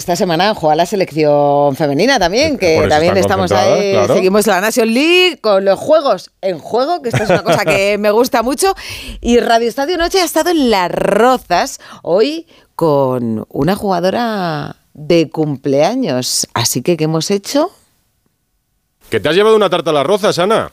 esta semana juega la selección femenina también, que también estamos ahí, seguimos la Nation League con los juegos en juego, que esto es una cosa que me gusta mucho. Y Radio Estadio Noche ha estado en Las Rozas hoy con una jugadora de cumpleaños. Así que, ¿qué hemos hecho? Que te has llevado una tarta a las rozas, Ana.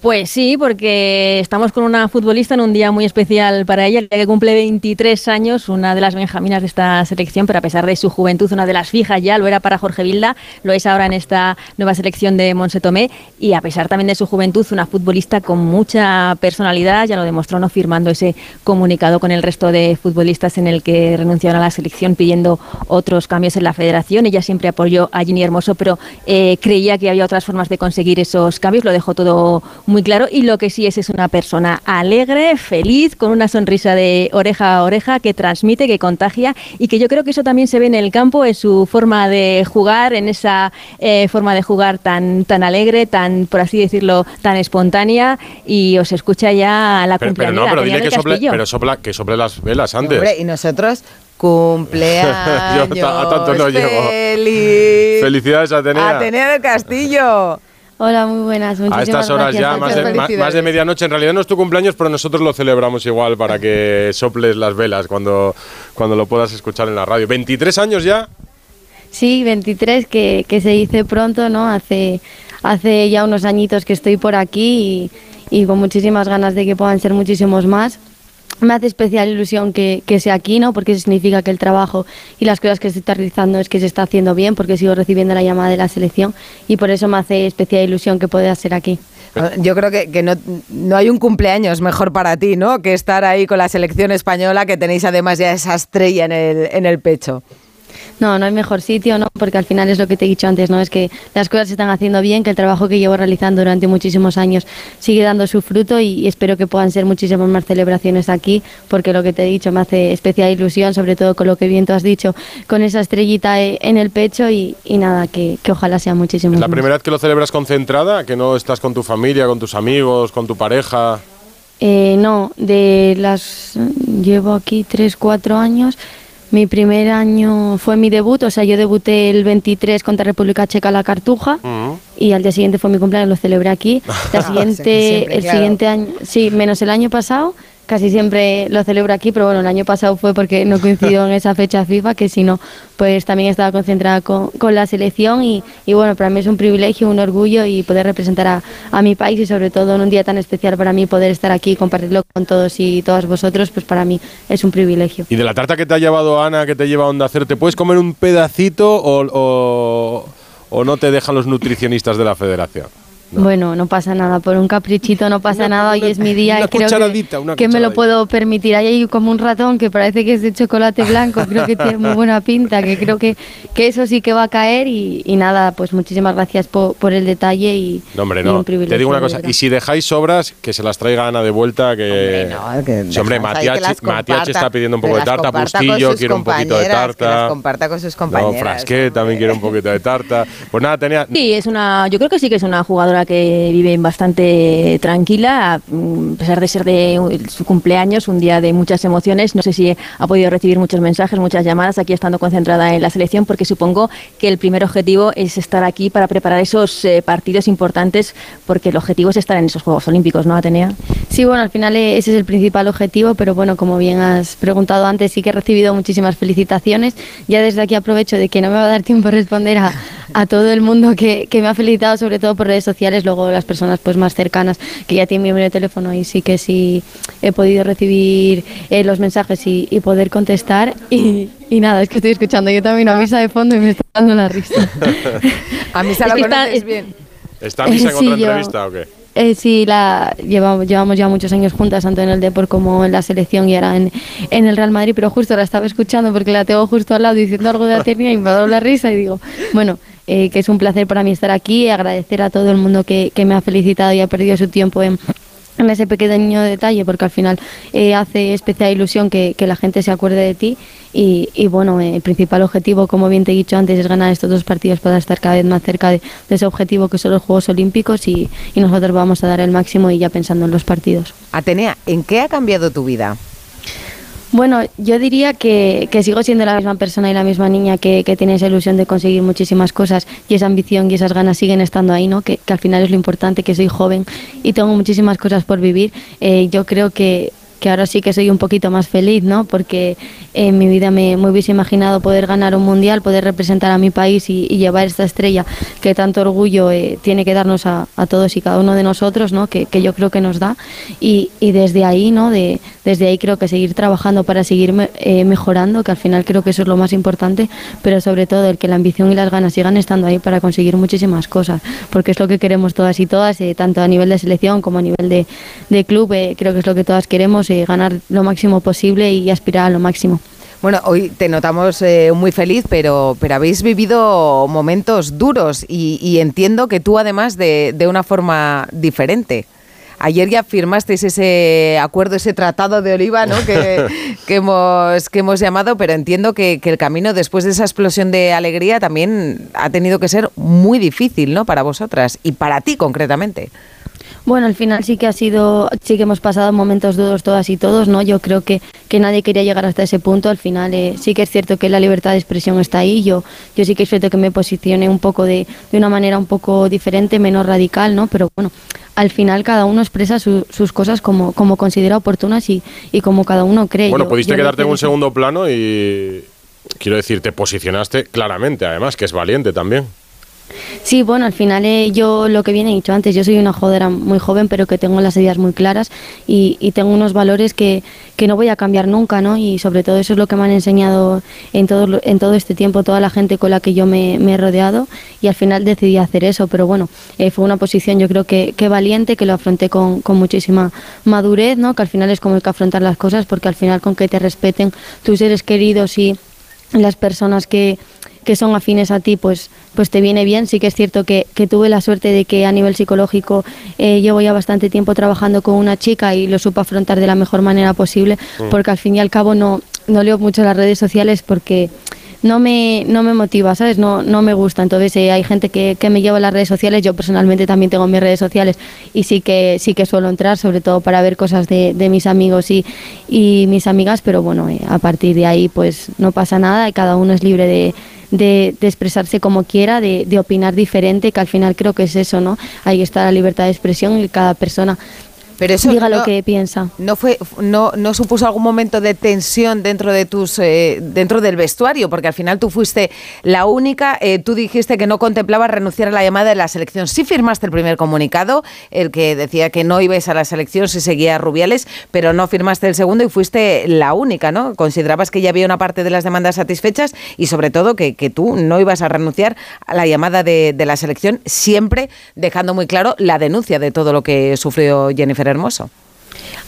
Pues sí, porque estamos con una futbolista en un día muy especial para ella, que cumple 23 años, una de las benjaminas de esta selección, pero a pesar de su juventud, una de las fijas ya, lo era para Jorge Vilda, lo es ahora en esta nueva selección de Monse Tomé, y a pesar también de su juventud, una futbolista con mucha personalidad, ya lo demostró no firmando ese comunicado con el resto de futbolistas en el que renunciaron a la selección pidiendo otros cambios en la federación. Ella siempre apoyó a Ginny Hermoso, pero eh, creía que había otras formas de conseguir esos cambios, lo dejó todo muy claro y lo que sí es es una persona alegre, feliz, con una sonrisa de oreja a oreja que transmite, que contagia y que yo creo que eso también se ve en el campo, en su forma de jugar, en esa eh, forma de jugar tan, tan alegre, tan, por así decirlo, tan espontánea y os escucha ya la pero, Pero no, pero dile que sople, pero sopla, que sople las velas antes. y nosotros cumpleaños. Yo a tanto no feliz. Felicidades, Atenea. Atenea del Castillo. Hola, muy buenas. A estas horas ya, más de, medianoche. En realidad no es tu cumpleaños, pero nosotros lo celebramos igual para que soples las velas cuando, cuando lo puedas escuchar en la radio. ¿23 años ya? Sí, 23, que, que se dice pronto, ¿no? Hace, hace ya unos añitos que estoy por aquí y, y con muchísimas ganas de que puedan ser muchísimos más me hace especial ilusión que, sea aquí, ¿no? Porque significa que el trabajo y las cosas que se está realizando es que se está haciendo bien, porque sigo recibiendo la llamada de la selección y por eso me hace especial ilusión que pueda ser aquí. Ah, yo creo que, no, no, hay un cumpleaños mejor para ti, ¿no? Que estar ahí con la selección española, que tenéis además ya esa estrella en el, en el pecho. No, no hay mejor sitio, ¿no? Porque al final es lo que te he dicho antes, ¿no? Es que las cosas se están haciendo bien, que el trabajo que llevo realizando durante muchísimos años sigue dando su fruto y, espero que puedan ser muchísimas más celebraciones aquí, porque lo que te he dicho me hace especial ilusión, sobre todo con lo que bien tú has dicho, con esa estrellita e, en el pecho y, nada, que, ojalá sea muchísimo. ¿La primera vez que lo celebras concentrada? ¿Que no estás con tu familia, con tus amigos, con tu pareja? Eh, no, de las. Llevo aquí tres, cuatro años. Mi primer año fue mi debut, o sea, yo debuté el 23 contra República Checa La Cartuja y al día siguiente fue mi cumpleaños, lo celebré aquí. El siguiente, el siguiente año, sí, menos el año pasado, casi siempre lo celebro aquí, pero bueno, el año pasado fue porque no coincidió en esa fecha FIFA, que si no, pues también estaba concentrada con, la selección y, bueno, para mí es un privilegio, un orgullo y poder representar a, a, mi país y sobre todo en un día tan especial para mí poder estar aquí y compartirlo con todos y todas vosotros, pues para mí es un privilegio. Y de la tarta que te ha llevado Ana, que te lleva a Onda Hacer, ¿te puedes comer un pedacito o, o no te dejan los nutricionistas de la federación? Bueno, no pasa nada, por un caprichito no pasa nada, hoy es mi día y creo que, me lo puedo permitir. Hay como un ratón que parece que es de chocolate blanco, creo que tiene muy buena pinta, que creo que, que eso sí que va a caer y, nada, pues muchísimas gracias por, por el detalle y, no, hombre, no. Te digo una cosa, y si dejáis sobras, que se las traiga Ana de vuelta, que... Hombre, no, hombre Matiachi, está pidiendo un poco de tarta, Bustillo quiere un poquito de tarta. comparta con sus compañeros. No, Frasquet también quiere un poquito de tarta. Pues nada, tenía... Sí, es una, yo creo que sí que es una jugadora que vive bastante tranquila, a pesar de ser de su cumpleaños, un día de muchas emociones. No sé si ha podido recibir muchos mensajes, muchas llamadas aquí estando concentrada en la selección, porque supongo que el primer objetivo es estar aquí para preparar esos eh, partidos importantes, porque el objetivo es estar en esos Juegos Olímpicos, ¿no, Atenea? Sí, bueno, al final eh, ese es el principal objetivo, pero bueno, como bien has preguntado antes, sí que he recibido muchísimas felicitaciones. Ya desde aquí aprovecho de que no me va a dar tiempo a responder a, a todo el mundo que, que me ha felicitado, sobre todo por redes sociales luego las personas pues más cercanas que ya tienen mi número de teléfono y sí que sí he podido recibir eh, los mensajes y, poder contestar y, nada, es que estoy escuchando yo también una misa de fondo y me está dando la risa. a mí se la conoces bien. ¿Está misa en otra entrevista o qué? Eh, sí, la, llevamos, llevamos ya muchos años juntas, tanto en el Depor como en la selección y ahora en, en el Real Madrid, pero justo la estaba escuchando porque la tengo justo al lado diciendo algo de Atenea y me ha dado la risa y digo, bueno, eh, que es un placer para mí estar aquí, agradecer a todo el mundo que, me ha felicitado y ha perdido su tiempo en, ese pequeño detalle, porque al final eh, hace especial ilusión que, la gente se acuerde de ti. Y, bueno, eh, el principal objetivo, como bien te he dicho antes, es ganar estos dos partidos para estar cada vez más cerca de, ese objetivo que son los Juegos Olímpicos y, nosotros vamos a dar el máximo y ya pensando en los partidos. Atenea, ¿en qué ha cambiado tu vida? Bueno, yo diría que, sigo siendo la misma persona y la misma niña que, tiene esa ilusión de conseguir muchísimas cosas y esa ambición y esas ganas siguen estando ahí, ¿no? Que, al final es lo importante, que soy joven y tengo muchísimas cosas por vivir. Eh, yo creo que que ahora sí que soy un poquito más feliz, ¿no? Porque en mi vida me, hubiese imaginado poder ganar un mundial, poder representar a mi país y, llevar esta estrella que tanto orgullo eh, tiene que darnos a, todos y cada uno de nosotros, ¿no? Que, yo creo que nos da. Y, desde ahí, ¿no? De, desde ahí creo que seguir trabajando para seguir eh, mejorando, que al final creo que eso es lo más importante, pero sobre todo el que la ambición y las ganas sigan estando ahí para conseguir muchísimas cosas, porque es lo que queremos todas y todas, eh, tanto a nivel de selección como a nivel de, de club, creo que es lo que todas queremos ganar lo máximo posible y aspirar a lo máximo. Bueno, hoy te notamos eh, muy feliz, pero, pero habéis vivido momentos duros y, entiendo que tú además de, de, una forma diferente. Ayer ya firmasteis ese acuerdo, ese tratado de oliva ¿no? que, que, hemos, que hemos llamado, pero entiendo que, que, el camino después de esa explosión de alegría también ha tenido que ser muy difícil ¿no? para vosotras y para ti concretamente. Bueno, al final sí que ha sido, sí que hemos pasado momentos duros todas y todos, ¿no? Yo creo que, que nadie quería llegar hasta ese punto. Al final eh, sí que es cierto que la libertad de expresión está ahí. Yo, yo sí que es cierto que me posicioné un poco de, de una manera un poco diferente, menos radical, ¿no? Pero bueno, al final cada uno expresa sus cosas como, como considera oportunas y, y como cada uno cree. Bueno, pudiste quedarte en un segundo plano y quiero decir, te posicionaste claramente, además, que es valiente también. Sí, bueno, al final eh, yo lo que viene dicho antes, yo soy una jodera muy joven, pero que tengo las ideas muy claras y, tengo unos valores que, que, no voy a cambiar nunca, ¿no? Y sobre todo eso es lo que me han enseñado en todo, en todo este tiempo toda la gente con la que yo me, he rodeado y al final decidí hacer eso, pero bueno, eh, fue una posición yo creo que, que valiente, que lo afronté con, con, muchísima madurez, ¿no? Que al final es como hay que afrontar las cosas porque al final con que te respeten tus seres queridos y las personas que que son afines a ti, pues, pues te viene bien. Sí que es cierto que, que tuve la suerte de que a nivel psicológico eh, llevo ya bastante tiempo trabajando con una chica y lo supo afrontar de la mejor manera posible, mm. porque al fin y al cabo no, no leo mucho las redes sociales porque no me, no me motiva, ¿sabes? No, no me gusta. Entonces eh, hay gente que, que, me lleva a las redes sociales, yo personalmente también tengo mis redes sociales y sí que, sí que suelo entrar, sobre todo para ver cosas de, de mis amigos y, y, mis amigas, pero bueno, eh, a partir de ahí pues no pasa nada y cada uno es libre de de, expresarse como quiera, de, de, opinar diferente, que al final creo que es eso, ¿no? Ahí está la libertad de expresión y cada persona pero eso diga lo que piensa. No fue, no, no supuso algún momento de tensión dentro de tus, eh, dentro del vestuario, porque al final tú fuiste la única. Eh, tú dijiste que no contemplabas renunciar a la llamada de la selección. Sí firmaste el primer comunicado, el que decía que no ibas a la selección si seguía Rubiales, pero no firmaste el segundo y fuiste la única, ¿no? Considerabas que ya había una parte de las demandas satisfechas y sobre todo que, que tú no ibas a renunciar a la llamada de, de la selección, siempre dejando muy claro la denuncia de todo lo que sufrió Jennifer hermoso.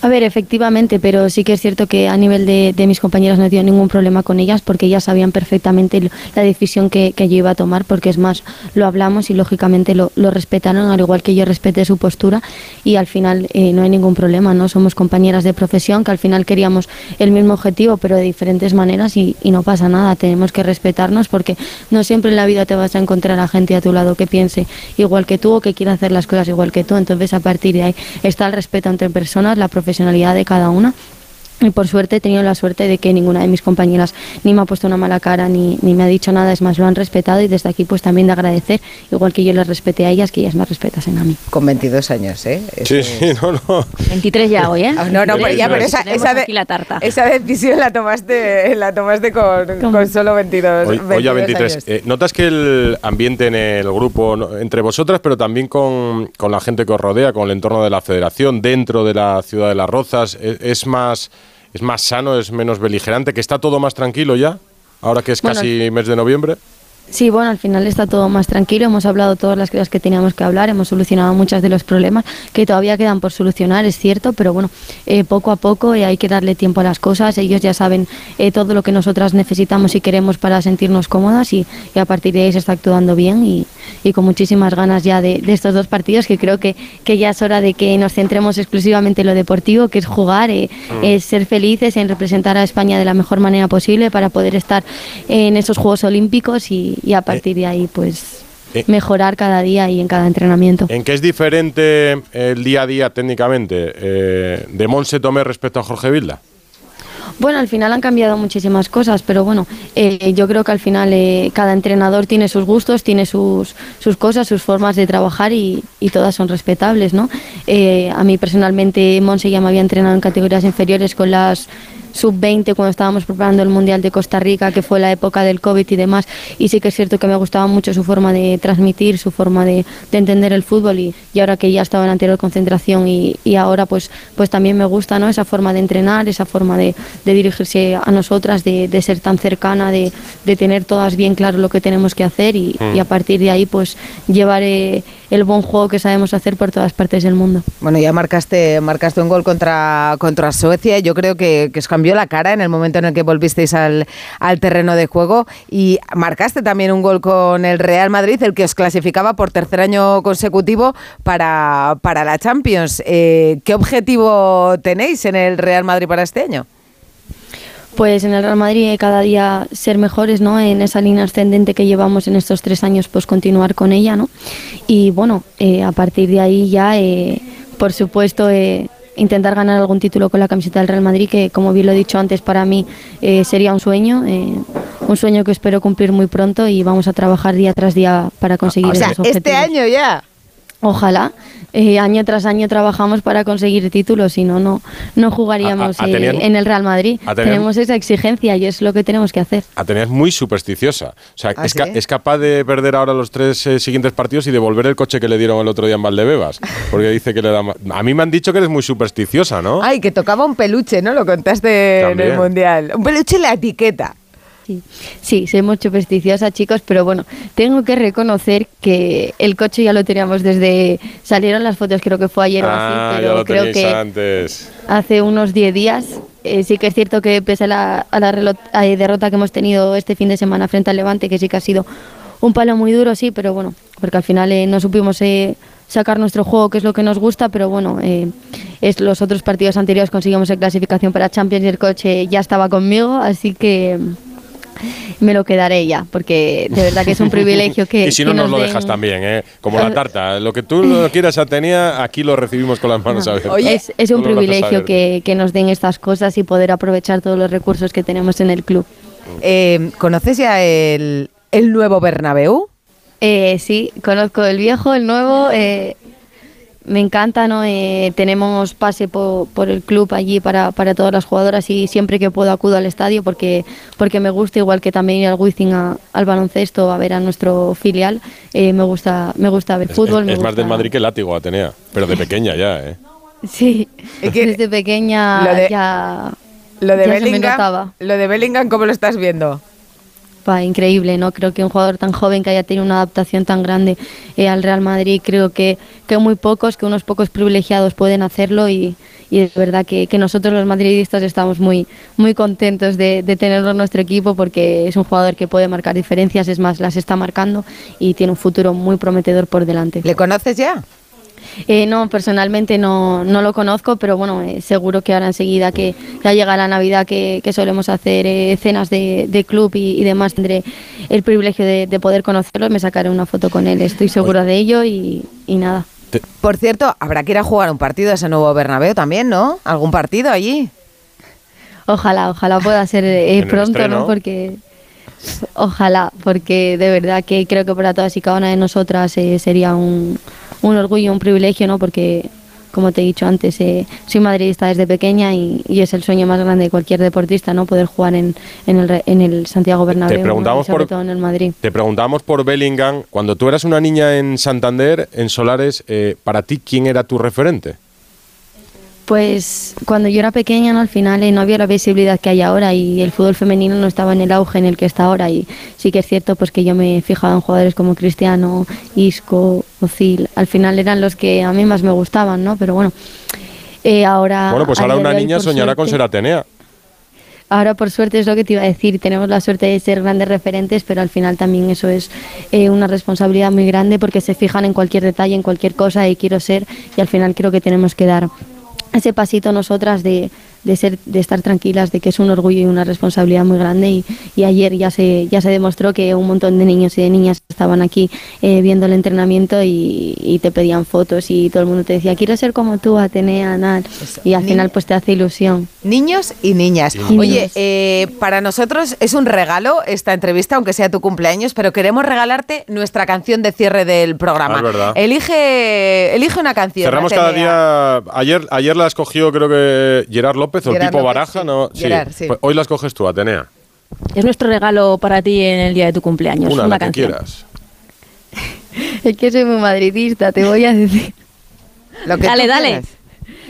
A ver, efectivamente, pero sí que es cierto que a nivel de, mis compañeras no he tenido ningún problema con ellas porque ellas sabían perfectamente la decisión que, yo iba a tomar, porque es más, lo hablamos y lógicamente lo, respetaron, al igual que yo respeté su postura y al final eh, no hay ningún problema, ¿no? Somos compañeras de profesión que al final queríamos el mismo objetivo, pero de diferentes maneras y, no pasa nada, tenemos que respetarnos porque no siempre en la vida te vas a encontrar a gente a tu lado que piense igual que tú o que quiera hacer las cosas igual que tú, entonces a partir de ahí está el respeto entre personas, la profesionalidad de cada una y por suerte he tenido la suerte de que ninguna de mis compañeras ni me ha puesto una mala cara ni, ni, me ha dicho nada, es más, lo han respetado y desde aquí pues también de agradecer, igual que yo les respeté a ellas, que ellas me respetasen a mí. Con 22 años, ¿eh? sí, sí, no, no. 23 ya hoy, ¿eh? Ah, no, no, pero ya, pero esa, esa, la tarta. esa, decisión la tomaste, la tomaste con, con solo 22, hoy, 22 ya 23. Eh, ¿Notas que el ambiente en el grupo, entre vosotras, pero también con, con la gente que os rodea, con el entorno de la federación, dentro de la ciudad de Las Rozas, es, es más es más sano, es menos beligerante, que está todo más tranquilo ya, ahora que es casi mes de noviembre. Sí, bueno, al final está todo más tranquilo, hemos hablado todas las cosas que teníamos que hablar, hemos solucionado muchos de los problemas que todavía quedan por solucionar, es cierto, pero bueno, eh, poco a poco eh, hay que darle tiempo a las cosas, ellos ya saben eh, todo lo que nosotras necesitamos y queremos para sentirnos cómodas y, a partir de ahí se está actuando bien y, con muchísimas ganas ya de, estos dos partidos que creo que, que, ya es hora de que nos centremos exclusivamente en lo deportivo, que es jugar, mm. ser felices, en representar a España de la mejor manera posible para poder estar en esos Juegos Olímpicos y y a partir de ahí pues eh. mejorar cada día y en cada entrenamiento. ¿En qué es diferente el día a día técnicamente eh, de Monse Tomé respecto a Jorge Vilda? Bueno, al final han cambiado muchísimas cosas, pero bueno, eh, yo creo que al final eh, cada entrenador tiene sus gustos, tiene sus, sus cosas, sus formas de trabajar y, todas son respetables, ¿no? Eh, a mí personalmente Monse ya me había entrenado en categorías inferiores con las sub-20 cuando estábamos preparando el Mundial de Costa Rica, que fue la época del COVID y demás. Y sí que es cierto que me gustaba mucho su forma de transmitir, su forma de, entender el fútbol y, y, ahora que ya estaba en anterior concentración y, y, ahora pues, pues también me gusta ¿no? esa forma de entrenar, esa forma de, de dirigirse a nosotras, de, de ser tan cercana, de, de, tener todas bien claro lo que tenemos que hacer y, mm. y a partir de ahí pues llevar eh, el buen juego que sabemos hacer por todas partes del mundo. Bueno, ya marcaste, marcaste un gol contra, contra Suecia, yo creo que, os cambió la cara en el momento en el que volvisteis al, al terreno de juego y marcaste también un gol con el Real Madrid, el que os clasificaba por tercer año consecutivo para, para la Champions. Eh, ¿Qué objetivo tenéis en el Real Madrid para este año? Pues en el Real Madrid cada día ser mejores, ¿no? En esa línea ascendente que llevamos en estos tres años, pues continuar con ella, ¿no? Y bueno, eh, a partir de ahí ya, eh, por supuesto, eh, intentar ganar algún título con la camiseta del Real Madrid, que como bien lo he dicho antes, para mí eh, sería un sueño, eh, un sueño que espero cumplir muy pronto y vamos a trabajar día tras día para conseguir o sea, esos objetivos. este año ya. Ojalá. Eh, año tras año trabajamos para conseguir títulos, si no, no, no jugaríamos a, a, a tener, eh, en el Real Madrid. Tener, tenemos esa exigencia y es lo que tenemos que hacer. A tener muy supersticiosa. O sea, ¿Ah, es, ¿sí? ca es, capaz de perder ahora los tres eh, siguientes partidos y devolver el coche que le dieron el otro día en Valdebebas. Porque dice que le da. A mí me han dicho que eres muy supersticiosa, ¿no? Ay, que tocaba un peluche, ¿no? Lo contaste También. en el Mundial. Un peluche en la etiqueta. Sí. sí, soy muy supersticiosa, chicos, pero bueno, tengo que reconocer que el coche ya lo teníamos desde. Salieron las fotos, creo que fue ayer ah, o así, pero ya lo creo que antes. hace unos 10 días. Eh, sí que es cierto que pese a la, a la a derrota que hemos tenido este fin de semana frente al Levante, que sí que ha sido un palo muy duro, sí, pero bueno, porque al final eh, no supimos eh, sacar nuestro juego, que es lo que nos gusta, pero bueno, eh, es, los otros partidos anteriores conseguimos la clasificación para Champions y el coche ya estaba conmigo, así que me lo quedaré ya, porque de verdad que es un privilegio que. y si no, nos, nos lo den... dejas también, ¿eh? como la tarta. Lo que tú lo quieras a Tenía, aquí lo recibimos con las manos abiertas. Oye, es, es un privilegio que, que, nos den estas cosas y poder aprovechar todos los recursos que tenemos en el club. Eh, ¿Conoces ya el, el nuevo Bernabéu? Eh, sí, conozco el viejo, el nuevo. Eh, me encanta, ¿no? Eh, tenemos pase por, por, el club allí para, para todas las jugadoras y siempre que puedo acudo al estadio porque, porque me gusta, igual que también ir al Wizzing a, al baloncesto a ver a nuestro filial, eh, me, gusta, me gusta ver fútbol. Es, me es gusta... más del Madrid que el látigo, Atenea, pero de pequeña ya, ¿eh? Sí, es que desde pequeña lo de, ya, lo de ya Bellingham, Lo de Bellingham, ¿cómo lo estás viendo? Increíble, ¿no? Creo que un jugador tan joven que haya tenido una adaptación tan grande eh, al Real Madrid, creo que, que muy pocos, que unos pocos privilegiados pueden hacerlo y, y es verdad que, que, nosotros los madridistas estamos muy, muy contentos de, de, tenerlo en nuestro equipo porque es un jugador que puede marcar diferencias, es más, las está marcando y tiene un futuro muy prometedor por delante. ¿Le conoces ya? Eh, no, personalmente no, no, lo conozco, pero bueno, eh, seguro que ahora enseguida que ya llega la Navidad que, que solemos hacer eh, cenas de, de club y, y, demás, tendré el privilegio de, de, poder conocerlo, me sacaré una foto con él, estoy segura de ello y, y nada. Por cierto, habrá que ir a jugar un partido a ese nuevo Bernabéu también, ¿no? ¿Algún partido allí? Ojalá, ojalá pueda ser eh, pronto, ¿no? Porque ojalá, porque de verdad que creo que para todas y cada una de nosotras eh, sería un, un, orgullo, un privilegio, ¿no? Porque, como te he dicho antes, eh, soy madridista desde pequeña y, y, es el sueño más grande de cualquier deportista, ¿no? Poder jugar en, en, el, en el, Santiago Bernabéu, te preguntamos por, todo en el Madrid. Te preguntamos por Bellingham. Cuando tú eras una niña en Santander, en Solares, eh, para ti, ¿quién era tu referente? Pues cuando yo era pequeña, ¿no? al final eh, no había la visibilidad que hay ahora y el fútbol femenino no estaba en el auge en el que está ahora y sí que es cierto pues que yo me he fijado en jugadores como Cristiano, Isco, Ozil, al final eran los que a mí más me gustaban, ¿no? Pero bueno, eh, ahora... Bueno, pues ahora una niña soñará suerte, con ser Atenea. Ahora por suerte es lo que te iba a decir, tenemos la suerte de ser grandes referentes, pero al final también eso es eh, una responsabilidad muy grande porque se fijan en cualquier detalle, en cualquier cosa y quiero ser y al final creo que tenemos que dar ese pasito nosotras de, de ser de estar tranquilas de que es un orgullo y una responsabilidad muy grande. Y, y ayer ya se ya se demostró que un montón de niños y de niñas estaban aquí eh, viendo el entrenamiento y, y, te pedían fotos y todo el mundo te decía quiero ser como tú Atenea Nat y al final pues te hace ilusión. Niños y niñas. Oye eh, para nosotros es un regalo esta entrevista aunque sea tu cumpleaños pero queremos regalarte nuestra canción de cierre del programa. Ah, elige elige una canción cerramos cada día. Ayer ayer la escogió creo que Gerard López o tipo baraja, ¿no? sí. Pues hoy las coges tú, Atenea. Es nuestro regalo para ti en el día de tu cumpleaños. Una, una que quieras. es que soy muy madridista, te voy a decir. Lo que dale, dale.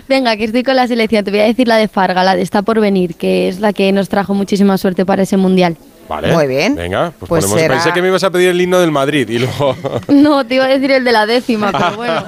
Venga, que estoy con la selección. Te voy a decir la de Farga, la de Está por venir, que es la que nos trajo muchísima suerte para ese mundial. Vale. Muy bien. Venga, pues, pues ponemos. Pensé que me ibas a pedir el himno del Madrid y luego. no, te iba a decir el de la décima, pero bueno.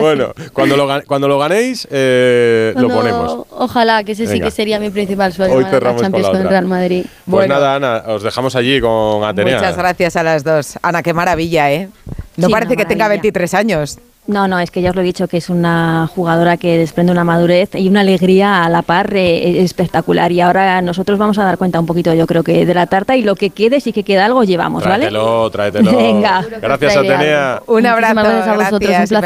Bueno, cuando lo, cuando lo ganéis, eh, lo ponemos. Ojalá, que ese sí que sería mi principal sueño. Hoy cerramos con, la con Real Madrid. Pues nada, Ana, os dejamos allí con Atenea. Muchas gracias a las dos. Ana, qué maravilla, ¿eh? No parece que tenga 23 años. No, no, es que ya os lo he dicho que es una jugadora que desprende una madurez y una alegría a la par eh, espectacular. Y ahora nosotros vamos a dar cuenta un poquito, yo creo que de la tarta y lo que quede, si que queda algo, llevamos, tráetelo, ¿vale? Tráetelo, tráetelo. Venga. Gracias, Atenea. Un abrazo. Gracias a vosotros, un placer.